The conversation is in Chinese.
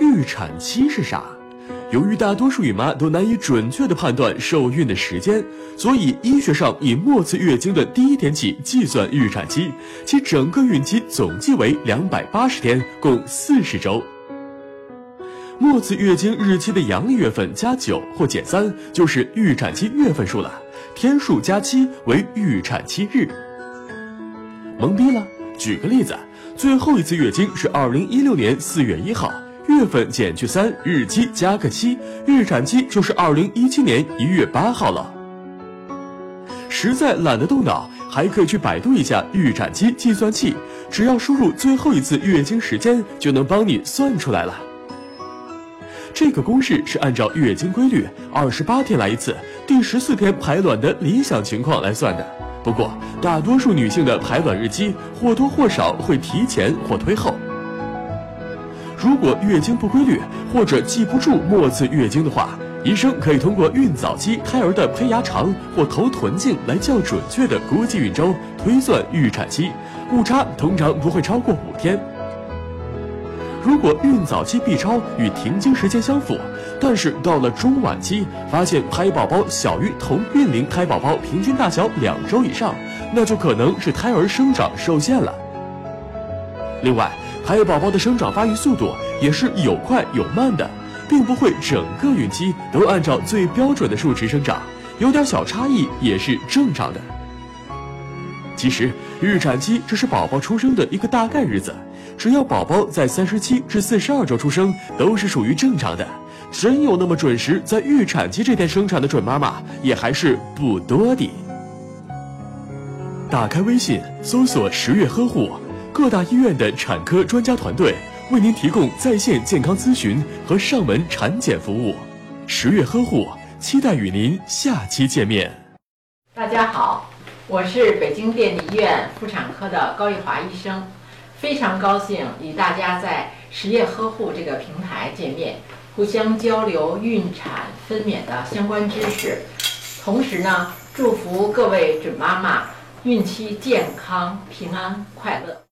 预产期是啥。由于大多数孕妈都难以准确地判断受孕的时间，所以医学上以末次月经的第一天起计算预产期，其整个孕期总计为两百八十天，共四十周。末次月经日期的阳历月份加九或减三，就是预产期月份数了。天数加七为预产期日。懵逼了？举个例子，最后一次月经是二零一六年四月一号。月份减去三，日期加个七，预产期就是二零一七年一月八号了。实在懒得动脑，还可以去百度一下预产期计算器，只要输入最后一次月经时间，就能帮你算出来了。这个公式是按照月经规律二十八天来一次，第十四天排卵的理想情况来算的。不过，大多数女性的排卵日期或多或少会提前或推后。如果月经不规律或者记不住末次月经的话，医生可以通过孕早期胎儿的胚芽长或头臀径来较准确的估计孕周，推算预产期，误差通常不会超过五天。如果孕早期 B 超与停经时间相符，但是到了中晚期发现胎宝宝小于同孕龄胎宝宝平均大小两周以上，那就可能是胎儿生长受限了。另外，还有宝宝的生长发育速度也是有快有慢的，并不会整个孕期都按照最标准的数值生长，有点小差异也是正常的。其实预产期只是宝宝出生的一个大概日子，只要宝宝在三十七至四十二周出生，都是属于正常的。真有那么准时在预产期这天生产的准妈妈，也还是不多的。打开微信，搜索“十月呵护”。各大医院的产科专家团队为您提供在线健康咨询和上门产检服务。十月呵护，期待与您下期见面。大家好，我是北京电力医院妇产科的高玉华医生，非常高兴与大家在十月呵护这个平台见面，互相交流孕产分娩的相关知识。同时呢，祝福各位准妈妈孕期健康、平安、快乐。